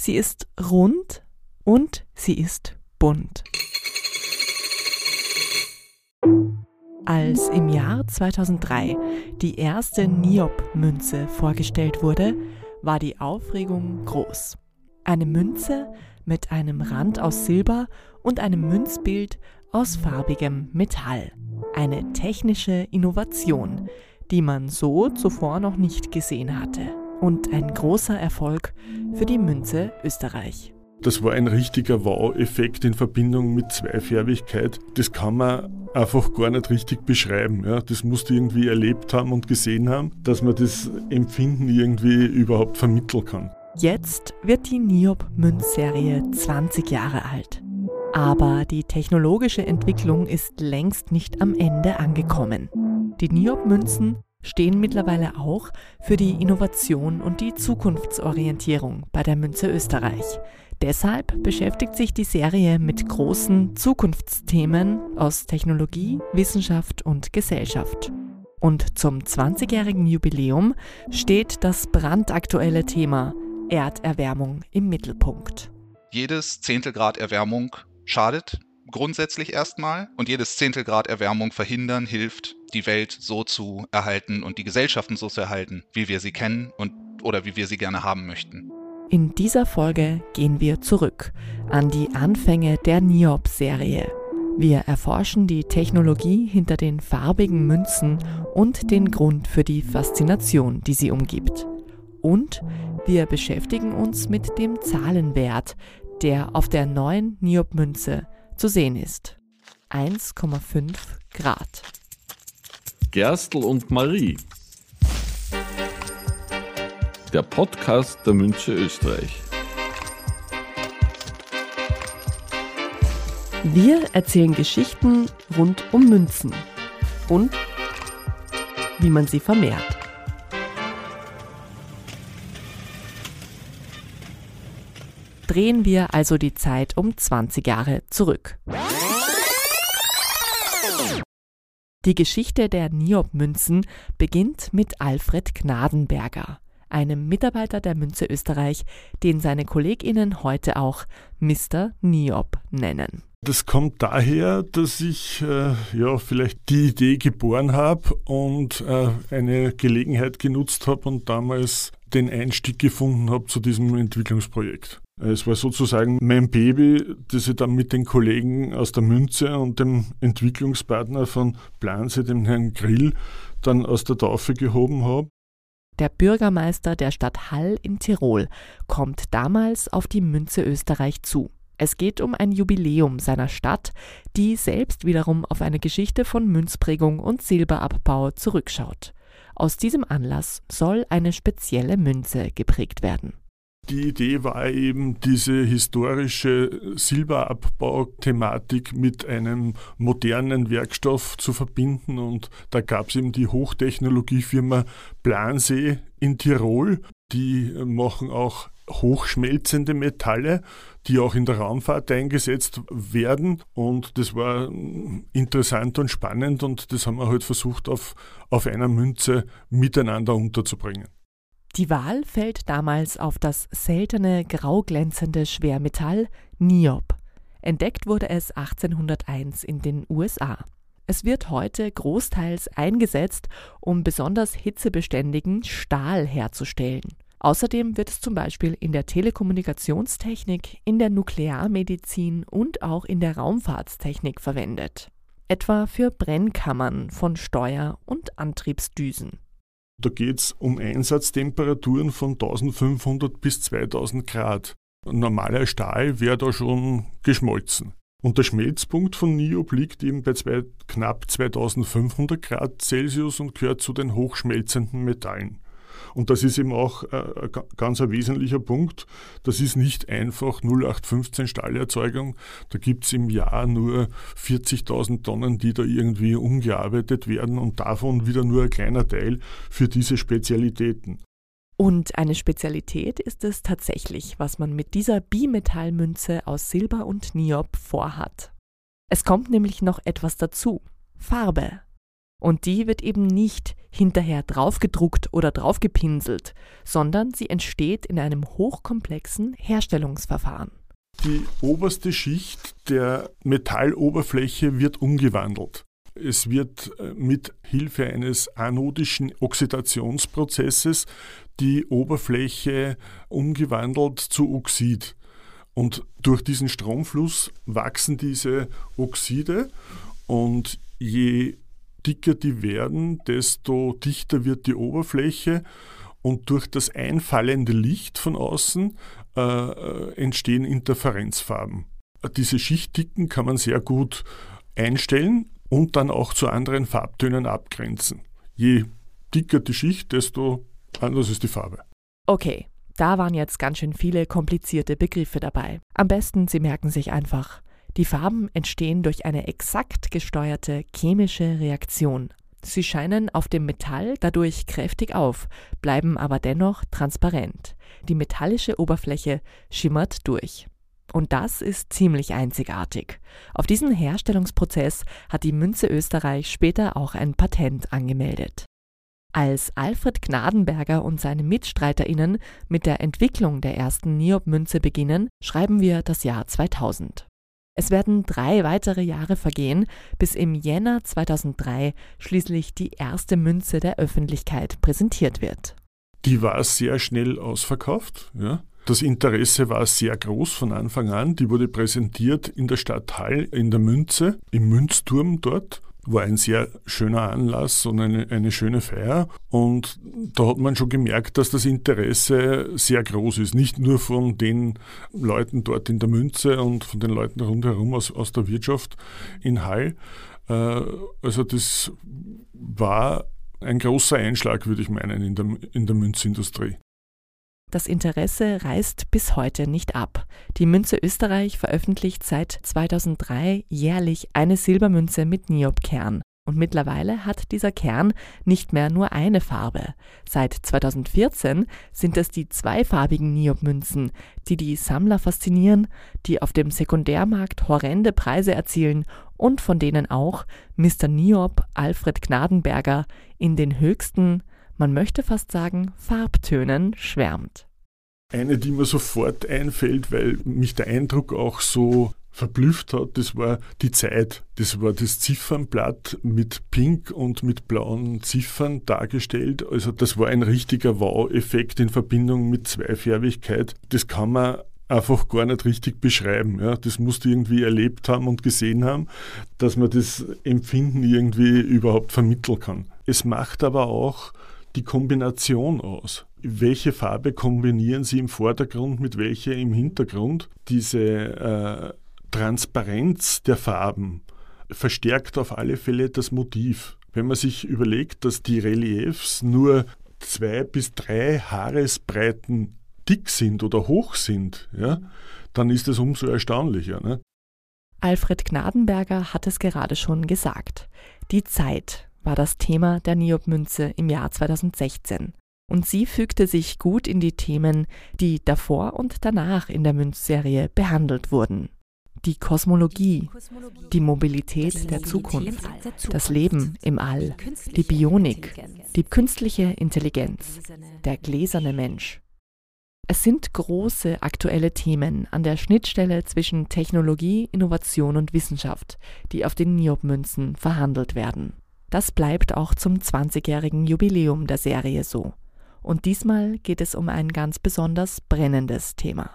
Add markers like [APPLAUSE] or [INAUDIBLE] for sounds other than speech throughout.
Sie ist rund und sie ist bunt. Als im Jahr 2003 die erste Niob-Münze vorgestellt wurde, war die Aufregung groß. Eine Münze mit einem Rand aus Silber und einem Münzbild aus farbigem Metall. Eine technische Innovation, die man so zuvor noch nicht gesehen hatte. Und ein großer Erfolg für die Münze Österreich. Das war ein richtiger Wow-Effekt in Verbindung mit Zweifärbigkeit. Das kann man einfach gar nicht richtig beschreiben. Ja. Das musst du irgendwie erlebt haben und gesehen haben, dass man das Empfinden irgendwie überhaupt vermitteln kann. Jetzt wird die Niob-Münzserie 20 Jahre alt. Aber die technologische Entwicklung ist längst nicht am Ende angekommen. Die Niob-Münzen stehen mittlerweile auch für die Innovation und die Zukunftsorientierung bei der Münze Österreich. Deshalb beschäftigt sich die Serie mit großen Zukunftsthemen aus Technologie, Wissenschaft und Gesellschaft. Und zum 20-jährigen Jubiläum steht das brandaktuelle Thema Erderwärmung im Mittelpunkt. Jedes Zehntelgrad Erwärmung schadet grundsätzlich erstmal und jedes Zehntelgrad Erwärmung verhindern hilft, die Welt so zu erhalten und die Gesellschaften so zu erhalten, wie wir sie kennen und oder wie wir sie gerne haben möchten. In dieser Folge gehen wir zurück an die Anfänge der Niob-Serie. Wir erforschen die Technologie hinter den farbigen Münzen und den Grund für die Faszination, die sie umgibt. Und wir beschäftigen uns mit dem Zahlenwert, der auf der neuen Niob-Münze zu sehen ist. 1,5 Grad. Gerstl und Marie der Podcast der Münze Österreich. Wir erzählen Geschichten rund um Münzen und wie man sie vermehrt. Drehen wir also die Zeit um 20 Jahre zurück. Die Geschichte der Niob-Münzen beginnt mit Alfred Gnadenberger einem Mitarbeiter der Münze Österreich, den seine KollegInnen heute auch Mr. Niob nennen. Das kommt daher, dass ich äh, ja vielleicht die Idee geboren habe und äh, eine Gelegenheit genutzt habe und damals den Einstieg gefunden habe zu diesem Entwicklungsprojekt. Es war sozusagen mein Baby, das ich dann mit den Kollegen aus der Münze und dem Entwicklungspartner von Planse, dem Herrn Grill, dann aus der Taufe gehoben habe. Der Bürgermeister der Stadt Hall in Tirol kommt damals auf die Münze Österreich zu. Es geht um ein Jubiläum seiner Stadt, die selbst wiederum auf eine Geschichte von Münzprägung und Silberabbau zurückschaut. Aus diesem Anlass soll eine spezielle Münze geprägt werden. Die Idee war eben, diese historische Silberabbau-Thematik mit einem modernen Werkstoff zu verbinden. Und da gab es eben die Hochtechnologiefirma Plansee in Tirol. Die machen auch hochschmelzende Metalle, die auch in der Raumfahrt eingesetzt werden. Und das war interessant und spannend und das haben wir halt versucht, auf, auf einer Münze miteinander unterzubringen. Die Wahl fällt damals auf das seltene grauglänzende Schwermetall Niob. Entdeckt wurde es 1801 in den USA. Es wird heute großteils eingesetzt, um besonders hitzebeständigen Stahl herzustellen. Außerdem wird es zum Beispiel in der Telekommunikationstechnik, in der Nuklearmedizin und auch in der Raumfahrtstechnik verwendet. Etwa für Brennkammern von Steuer- und Antriebsdüsen. Da geht es um Einsatztemperaturen von 1500 bis 2000 Grad. Normaler Stahl wäre da schon geschmolzen. Und der Schmelzpunkt von Niob liegt eben bei zwei, knapp 2500 Grad Celsius und gehört zu den hochschmelzenden Metallen. Und das ist eben auch äh, ein ganz ein wesentlicher Punkt. Das ist nicht einfach 0815 Stahlerzeugung. Da gibt es im Jahr nur 40.000 Tonnen, die da irgendwie umgearbeitet werden und davon wieder nur ein kleiner Teil für diese Spezialitäten. Und eine Spezialität ist es tatsächlich, was man mit dieser Bimetallmünze aus Silber und Niob vorhat. Es kommt nämlich noch etwas dazu. Farbe. Und die wird eben nicht hinterher draufgedruckt oder draufgepinselt, sondern sie entsteht in einem hochkomplexen Herstellungsverfahren. Die oberste Schicht der Metalloberfläche wird umgewandelt. Es wird äh, mit Hilfe eines anodischen Oxidationsprozesses die Oberfläche umgewandelt zu Oxid. Und durch diesen Stromfluss wachsen diese Oxide und je dicker die werden, desto dichter wird die Oberfläche und durch das einfallende Licht von außen äh, äh entstehen Interferenzfarben. Diese Schichtdicken kann man sehr gut einstellen und dann auch zu anderen Farbtönen abgrenzen. Je dicker die Schicht, desto anders ist die Farbe. Okay, da waren jetzt ganz schön viele komplizierte Begriffe dabei. Am besten, Sie merken sich einfach, die Farben entstehen durch eine exakt gesteuerte chemische Reaktion. Sie scheinen auf dem Metall dadurch kräftig auf, bleiben aber dennoch transparent. Die metallische Oberfläche schimmert durch. Und das ist ziemlich einzigartig. Auf diesen Herstellungsprozess hat die Münze Österreich später auch ein Patent angemeldet. Als Alfred Gnadenberger und seine MitstreiterInnen mit der Entwicklung der ersten Niob-Münze beginnen, schreiben wir das Jahr 2000. Es werden drei weitere Jahre vergehen, bis im Jänner 2003 schließlich die erste Münze der Öffentlichkeit präsentiert wird. Die war sehr schnell ausverkauft. Ja. Das Interesse war sehr groß von Anfang an. Die wurde präsentiert in der Stadt Hall in der Münze, im Münzturm dort war ein sehr schöner Anlass und eine, eine schöne Feier. Und da hat man schon gemerkt, dass das Interesse sehr groß ist. Nicht nur von den Leuten dort in der Münze und von den Leuten rundherum aus, aus der Wirtschaft in Hall. Äh, also das war ein großer Einschlag, würde ich meinen, in der, in der Münzindustrie. Das Interesse reißt bis heute nicht ab. Die Münze Österreich veröffentlicht seit 2003 jährlich eine Silbermünze mit Niob-Kern. Und mittlerweile hat dieser Kern nicht mehr nur eine Farbe. Seit 2014 sind es die zweifarbigen Niob-Münzen, die die Sammler faszinieren, die auf dem Sekundärmarkt horrende Preise erzielen und von denen auch Mr. Niob Alfred Gnadenberger in den höchsten man möchte fast sagen, Farbtönen schwärmt. Eine, die mir sofort einfällt, weil mich der Eindruck auch so verblüfft hat, das war die Zeit. Das war das Ziffernblatt mit pink und mit blauen Ziffern dargestellt. Also das war ein richtiger Wow-Effekt in Verbindung mit Zweifärbigkeit. Das kann man einfach gar nicht richtig beschreiben. Ja. Das musst du irgendwie erlebt haben und gesehen haben, dass man das Empfinden irgendwie überhaupt vermitteln kann. Es macht aber auch die Kombination aus. Welche Farbe kombinieren Sie im Vordergrund mit welcher im Hintergrund? Diese äh, Transparenz der Farben verstärkt auf alle Fälle das Motiv. Wenn man sich überlegt, dass die Reliefs nur zwei bis drei Haaresbreiten dick sind oder hoch sind, ja, dann ist es umso erstaunlicher. Ne? Alfred Gnadenberger hat es gerade schon gesagt. Die Zeit, war das Thema der Niob-Münze im Jahr 2016. Und sie fügte sich gut in die Themen, die davor und danach in der Münzserie behandelt wurden. Die Kosmologie, die Mobilität der Zukunft, das Leben im All, die Bionik, die künstliche Intelligenz, der gläserne Mensch. Es sind große aktuelle Themen an der Schnittstelle zwischen Technologie, Innovation und Wissenschaft, die auf den Niob-Münzen verhandelt werden. Das bleibt auch zum 20-jährigen Jubiläum der Serie so. Und diesmal geht es um ein ganz besonders brennendes Thema.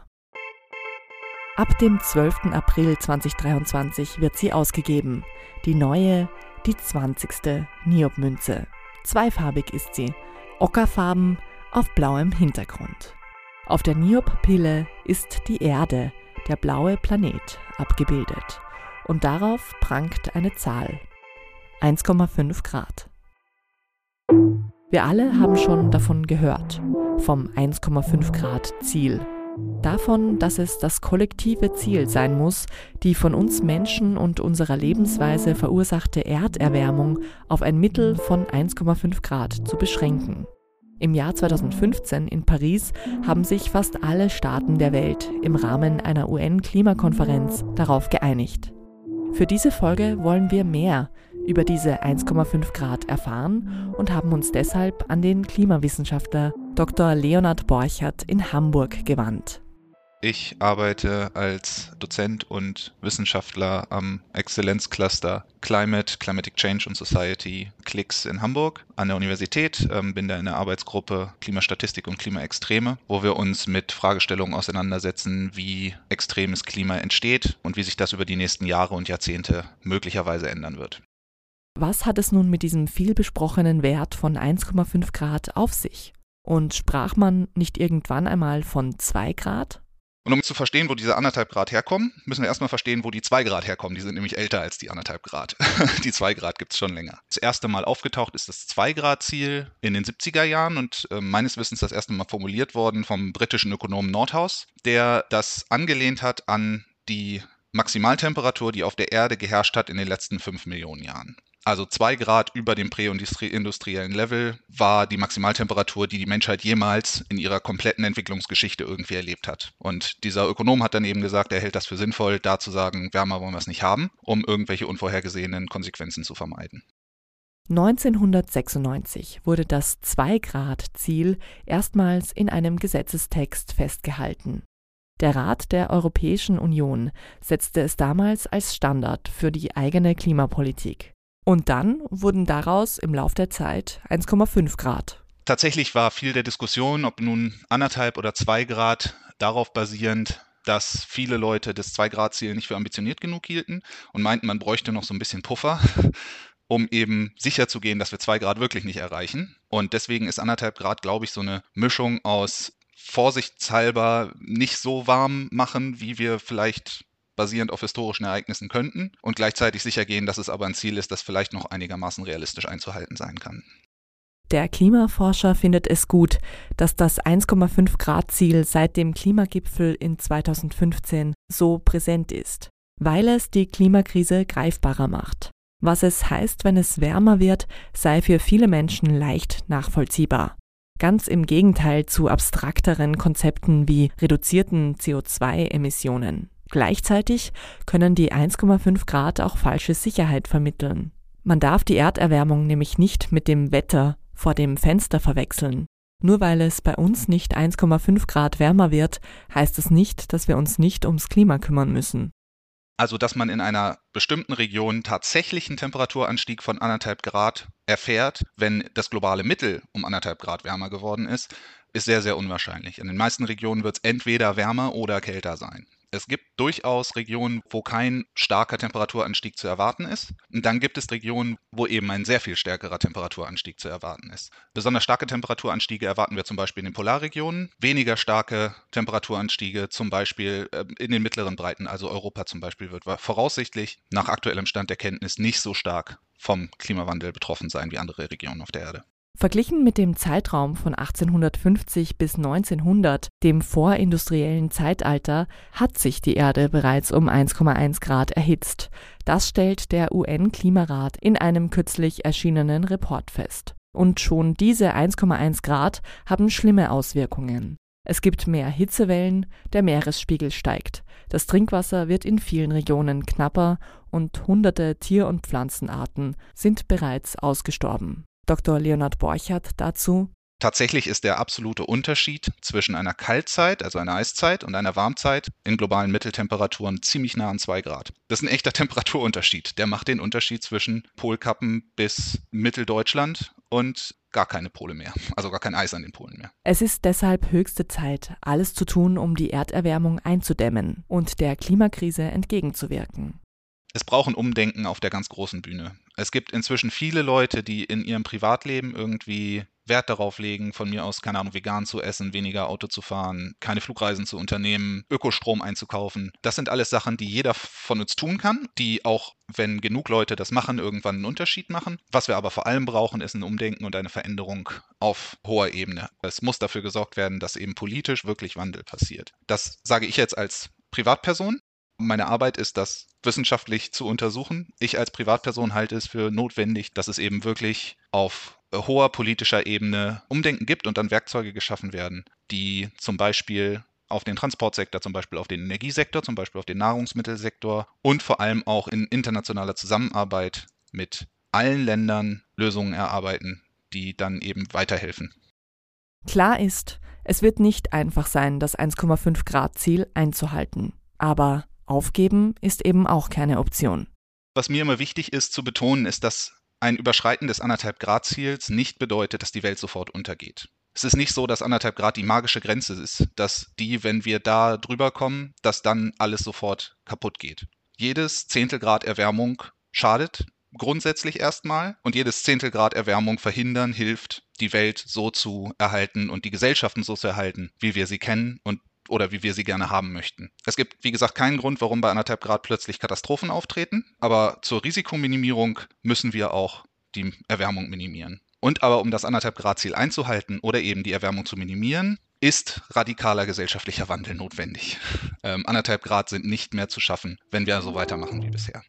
Ab dem 12. April 2023 wird sie ausgegeben. Die neue, die 20. Niob-Münze. Zweifarbig ist sie, ockerfarben auf blauem Hintergrund. Auf der Niob-Pille ist die Erde, der blaue Planet, abgebildet. Und darauf prangt eine Zahl, 1,5 Grad. Wir alle haben schon davon gehört, vom 1,5 Grad Ziel. Davon, dass es das kollektive Ziel sein muss, die von uns Menschen und unserer Lebensweise verursachte Erderwärmung auf ein Mittel von 1,5 Grad zu beschränken. Im Jahr 2015 in Paris haben sich fast alle Staaten der Welt im Rahmen einer UN-Klimakonferenz darauf geeinigt. Für diese Folge wollen wir mehr über diese 1,5 Grad erfahren und haben uns deshalb an den Klimawissenschaftler Dr. Leonhard Borchert in Hamburg gewandt. Ich arbeite als Dozent und Wissenschaftler am Exzellenzcluster Climate, Climatic Change und Society CLICS in Hamburg an der Universität, ähm, bin da in der Arbeitsgruppe Klimastatistik und Klimaextreme, wo wir uns mit Fragestellungen auseinandersetzen, wie extremes Klima entsteht und wie sich das über die nächsten Jahre und Jahrzehnte möglicherweise ändern wird. Was hat es nun mit diesem vielbesprochenen Wert von 1,5 Grad auf sich? Und sprach man nicht irgendwann einmal von 2 Grad? Und um zu verstehen, wo diese anderthalb Grad herkommen, müssen wir erstmal verstehen, wo die zwei Grad herkommen. Die sind nämlich älter als die anderthalb Grad. [LAUGHS] die zwei Grad gibt es schon länger. Das erste Mal aufgetaucht ist das zwei Grad Ziel in den 70er Jahren und äh, meines Wissens das erste Mal formuliert worden vom britischen Ökonomen Nordhaus, der das angelehnt hat an die Maximaltemperatur, die auf der Erde geherrscht hat in den letzten fünf Millionen Jahren. Also zwei Grad über dem präindustriellen Level war die Maximaltemperatur, die die Menschheit jemals in ihrer kompletten Entwicklungsgeschichte irgendwie erlebt hat. Und dieser Ökonom hat dann eben gesagt, er hält das für sinnvoll, da zu sagen, wärmer wollen wir es nicht haben, um irgendwelche unvorhergesehenen Konsequenzen zu vermeiden. 1996 wurde das 2-Grad-Ziel erstmals in einem Gesetzestext festgehalten. Der Rat der Europäischen Union setzte es damals als Standard für die eigene Klimapolitik. Und dann wurden daraus im Lauf der Zeit 1,5 Grad. Tatsächlich war viel der Diskussion, ob nun anderthalb oder zwei Grad, darauf basierend, dass viele Leute das 2-Grad-Ziel nicht für ambitioniert genug hielten und meinten, man bräuchte noch so ein bisschen Puffer, [LAUGHS] um eben sicherzugehen, dass wir 2 Grad wirklich nicht erreichen. Und deswegen ist anderthalb Grad, glaube ich, so eine Mischung aus vorsichtshalber nicht so warm machen, wie wir vielleicht basierend auf historischen Ereignissen könnten und gleichzeitig sicher gehen, dass es aber ein Ziel ist, das vielleicht noch einigermaßen realistisch einzuhalten sein kann. Der Klimaforscher findet es gut, dass das 1,5 Grad Ziel seit dem Klimagipfel in 2015 so präsent ist, weil es die Klimakrise greifbarer macht. Was es heißt, wenn es wärmer wird, sei für viele Menschen leicht nachvollziehbar. Ganz im Gegenteil zu abstrakteren Konzepten wie reduzierten CO2-Emissionen. Gleichzeitig können die 1,5 Grad auch falsche Sicherheit vermitteln. Man darf die Erderwärmung nämlich nicht mit dem Wetter vor dem Fenster verwechseln. Nur weil es bei uns nicht 1,5 Grad wärmer wird, heißt es nicht, dass wir uns nicht ums Klima kümmern müssen. Also, dass man in einer bestimmten Region tatsächlich einen Temperaturanstieg von anderthalb Grad erfährt, wenn das globale Mittel um anderthalb Grad wärmer geworden ist, ist sehr, sehr unwahrscheinlich. In den meisten Regionen wird es entweder wärmer oder kälter sein. Es gibt durchaus Regionen, wo kein starker Temperaturanstieg zu erwarten ist. Und dann gibt es Regionen, wo eben ein sehr viel stärkerer Temperaturanstieg zu erwarten ist. Besonders starke Temperaturanstiege erwarten wir zum Beispiel in den Polarregionen, weniger starke Temperaturanstiege zum Beispiel ähm, in den mittleren Breiten, also Europa zum Beispiel, wird voraussichtlich nach aktuellem Stand der Kenntnis nicht so stark vom Klimawandel betroffen sein wie andere Regionen auf der Erde. Verglichen mit dem Zeitraum von 1850 bis 1900, dem vorindustriellen Zeitalter, hat sich die Erde bereits um 1,1 Grad erhitzt. Das stellt der UN-Klimarat in einem kürzlich erschienenen Report fest. Und schon diese 1,1 Grad haben schlimme Auswirkungen. Es gibt mehr Hitzewellen, der Meeresspiegel steigt, das Trinkwasser wird in vielen Regionen knapper und hunderte Tier- und Pflanzenarten sind bereits ausgestorben. Dr. Leonhard Borchert dazu. Tatsächlich ist der absolute Unterschied zwischen einer Kaltzeit, also einer Eiszeit, und einer Warmzeit in globalen Mitteltemperaturen ziemlich nah an 2 Grad. Das ist ein echter [LAUGHS] Temperaturunterschied. Der macht den Unterschied zwischen Polkappen bis Mitteldeutschland und gar keine Pole mehr, also gar kein Eis an den Polen mehr. Es ist deshalb höchste Zeit, alles zu tun, um die Erderwärmung einzudämmen und der Klimakrise entgegenzuwirken. Es braucht ein Umdenken auf der ganz großen Bühne. Es gibt inzwischen viele Leute, die in ihrem Privatleben irgendwie Wert darauf legen, von mir aus, keine Ahnung, vegan zu essen, weniger Auto zu fahren, keine Flugreisen zu unternehmen, Ökostrom einzukaufen. Das sind alles Sachen, die jeder von uns tun kann, die auch, wenn genug Leute das machen, irgendwann einen Unterschied machen. Was wir aber vor allem brauchen, ist ein Umdenken und eine Veränderung auf hoher Ebene. Es muss dafür gesorgt werden, dass eben politisch wirklich Wandel passiert. Das sage ich jetzt als Privatperson. Meine Arbeit ist, das wissenschaftlich zu untersuchen. Ich als Privatperson halte es für notwendig, dass es eben wirklich auf hoher politischer Ebene Umdenken gibt und dann Werkzeuge geschaffen werden, die zum Beispiel auf den Transportsektor, zum Beispiel auf den Energiesektor, zum Beispiel auf den Nahrungsmittelsektor und vor allem auch in internationaler Zusammenarbeit mit allen Ländern Lösungen erarbeiten, die dann eben weiterhelfen. Klar ist, es wird nicht einfach sein, das 1,5 Grad Ziel einzuhalten. Aber aufgeben ist eben auch keine Option. Was mir immer wichtig ist zu betonen, ist, dass ein Überschreiten des 1,5 Grad Ziels nicht bedeutet, dass die Welt sofort untergeht. Es ist nicht so, dass 1,5 Grad die magische Grenze ist, dass die, wenn wir da drüber kommen, dass dann alles sofort kaputt geht. Jedes Zehntelgrad Erwärmung schadet grundsätzlich erstmal und jedes Zehntelgrad Erwärmung verhindern hilft, die Welt so zu erhalten und die Gesellschaften so zu erhalten, wie wir sie kennen und oder wie wir sie gerne haben möchten. Es gibt, wie gesagt, keinen Grund, warum bei anderthalb Grad plötzlich Katastrophen auftreten, aber zur Risikominimierung müssen wir auch die Erwärmung minimieren. Und aber um das anderthalb Grad Ziel einzuhalten oder eben die Erwärmung zu minimieren, ist radikaler gesellschaftlicher Wandel notwendig. [LAUGHS] Ähm, anderthalb Grad sind nicht mehr zu schaffen, wenn wir so weitermachen wie bisher.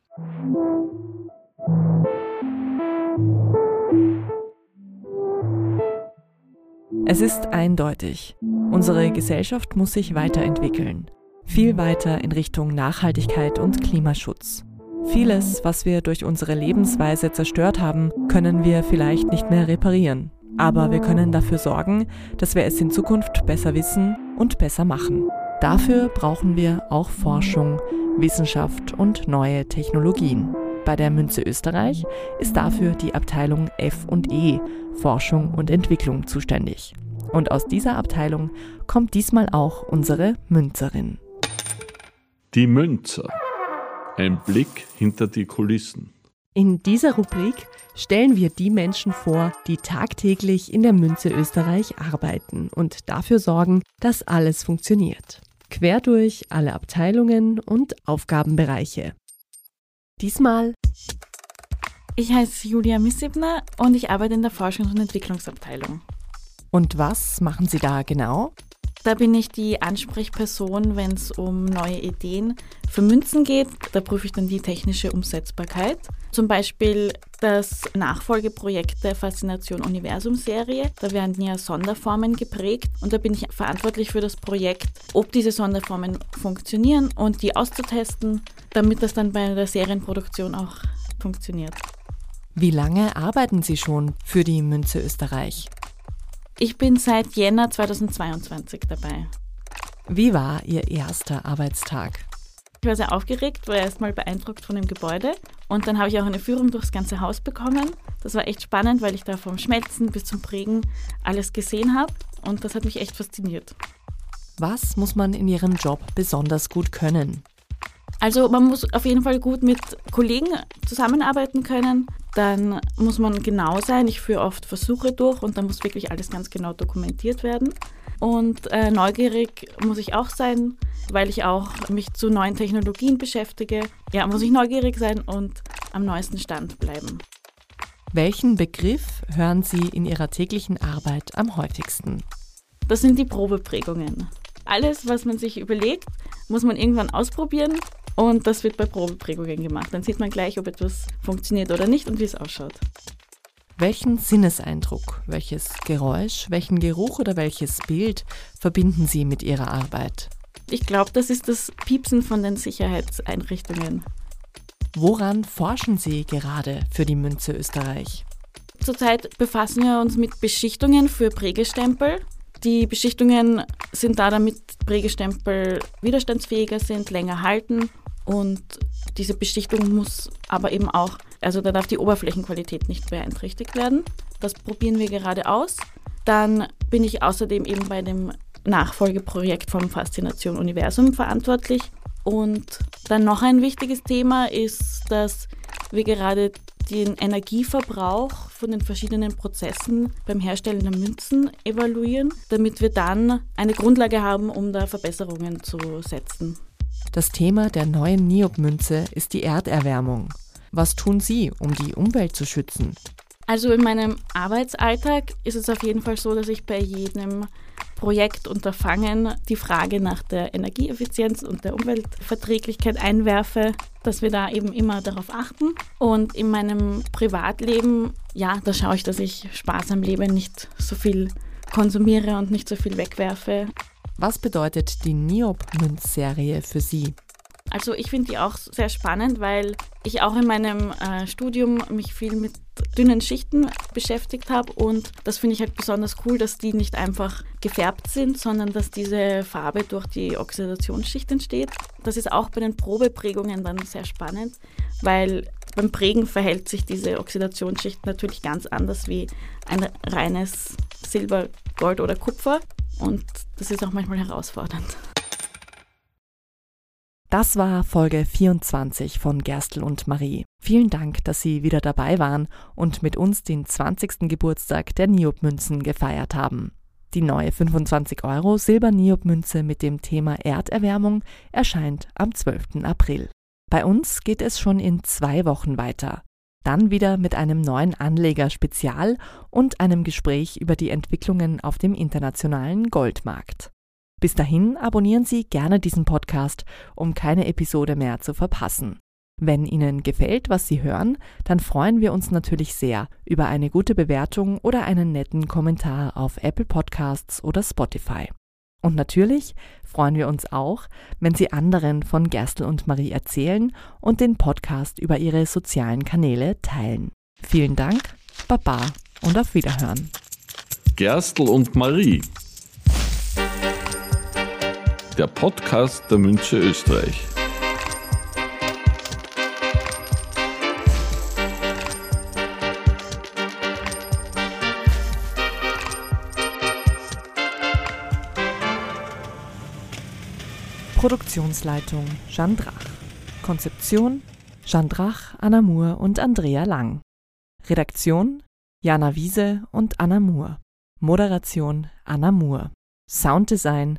Es ist eindeutig. Unsere Gesellschaft muss sich weiterentwickeln. Viel weiter in Richtung Nachhaltigkeit und Klimaschutz. Vieles, was wir durch unsere Lebensweise zerstört haben, können wir vielleicht nicht mehr reparieren. Aber wir können dafür sorgen, dass wir es in Zukunft besser wissen und besser machen. Dafür brauchen wir auch Forschung, Wissenschaft und neue Technologien. Bei der Münze Österreich ist dafür die Abteilung F&E, Forschung und Entwicklung, zuständig. Und aus dieser Abteilung kommt diesmal auch unsere Münzerin. Die Münzer. Ein Blick hinter die Kulissen. In dieser Rubrik stellen wir die Menschen vor, die tagtäglich in der Münze Österreich arbeiten und dafür sorgen, dass alles funktioniert. Quer durch alle Abteilungen und Aufgabenbereiche. Diesmal. Ich heiße Julia Missebner und ich arbeite in der Forschungs- und Entwicklungsabteilung. Und was machen Sie da genau? Da bin ich die Ansprechperson, wenn es um neue Ideen für Münzen geht. Da prüfe ich dann die technische Umsetzbarkeit. Zum Beispiel das Nachfolgeprojekt der Faszination Universum Serie. Da werden ja Sonderformen geprägt und da bin ich verantwortlich für das Projekt, ob diese Sonderformen funktionieren und die auszutesten, damit das dann bei der Serienproduktion auch funktioniert. Wie lange arbeiten Sie schon für die Münze Österreich? Ich bin seit Jänner 2022 dabei. Wie war Ihr erster Arbeitstag? Ich war sehr aufgeregt, war erstmal beeindruckt von dem Gebäude und dann habe ich auch eine Führung durchs ganze Haus bekommen. Das war echt spannend, weil ich da vom Schmelzen bis zum Prägen alles gesehen habe und das hat mich echt fasziniert. Was muss man in Ihrem Job besonders gut können? Also man muss auf jeden Fall gut mit Kollegen zusammenarbeiten können. Dann muss man genau sein. Ich führe oft Versuche durch und dann muss wirklich alles ganz genau dokumentiert werden. Und äh, neugierig muss ich auch sein, weil ich auch mich zu neuen Technologien beschäftige. Ja, muss ich neugierig sein und am neuesten Stand bleiben. Welchen Begriff hören Sie in Ihrer täglichen Arbeit am häufigsten? Das sind die Probeprägungen. Alles, was man sich überlegt, muss man irgendwann ausprobieren und das wird bei Probeprägungen gemacht. Dann sieht man gleich, ob etwas funktioniert oder nicht und wie es ausschaut. Welchen Sinneseindruck, welches Geräusch, welchen Geruch oder welches Bild verbinden Sie mit Ihrer Arbeit? Ich glaube, das ist das Piepsen von den Sicherheitseinrichtungen. Woran forschen Sie gerade für die Münze Österreich? Zurzeit befassen wir uns mit Beschichtungen für Prägestempel. Die Beschichtungen sind da, damit Prägestempel widerstandsfähiger sind, länger halten und diese Beschichtung muss aber eben auch, also da darf die Oberflächenqualität nicht beeinträchtigt werden. Das probieren wir gerade aus. Dann bin ich außerdem eben bei dem Nachfolgeprojekt vom Faszination Universum verantwortlich. Und dann noch ein wichtiges Thema ist, dass wir gerade den Energieverbrauch von den verschiedenen Prozessen beim Herstellen der Münzen evaluieren, damit wir dann eine Grundlage haben, um da Verbesserungen zu setzen. Das Thema der neuen Niob-Münze ist die Erderwärmung. Was tun Sie, um die Umwelt zu schützen? Also in meinem Arbeitsalltag ist es auf jeden Fall so, dass ich bei jedem Projektunterfangen die Frage nach der Energieeffizienz und der Umweltverträglichkeit einwerfe, dass wir da eben immer darauf achten. Und in meinem Privatleben, ja, da schaue ich, dass ich sparsam lebe, nicht so viel konsumiere und nicht so viel wegwerfe. Was bedeutet die Niob-Münzserie für Sie? Also ich finde die auch sehr spannend, weil ich auch in meinem äh, Studium mich viel mit dünnen Schichten beschäftigt habe und das finde ich halt besonders cool, dass die nicht einfach gefärbt sind, sondern dass diese Farbe durch die Oxidationsschicht entsteht. Das ist auch bei den Probeprägungen dann sehr spannend, weil beim Prägen verhält sich diese Oxidationsschicht natürlich ganz anders wie ein reines Silber, Gold oder Kupfer und das ist auch manchmal herausfordernd. Das war Folge 24 von Gerstl und Marie. Vielen Dank, dass Sie wieder dabei waren und mit uns den 20. Geburtstag der Niob-Münzen gefeiert haben. Die neue 25 Euro Silber-Niob-Münze mit dem Thema Erderwärmung erscheint am 12. April. Bei uns geht es schon in zwei Wochen weiter. Dann wieder mit einem neuen Anleger-Spezial und einem Gespräch über die Entwicklungen auf dem internationalen Goldmarkt. Bis dahin abonnieren Sie gerne diesen Podcast, um keine Episode mehr zu verpassen. Wenn Ihnen gefällt, was Sie hören, dann freuen wir uns natürlich sehr über eine gute Bewertung oder einen netten Kommentar auf Apple Podcasts oder Spotify. Und natürlich freuen wir uns auch, wenn Sie anderen von Gerstl und Marie erzählen und den Podcast über Ihre sozialen Kanäle teilen. Vielen Dank, Baba und auf Wiederhören. Gerstl und Marie der Podcast der Münche Österreich. Produktionsleitung Jeanne Drach. Konzeption Jeanne Drach, Anna Moore und Andrea Lang. Redaktion Jana Wiese und Anna Moore. Moderation Anna Moore. Sounddesign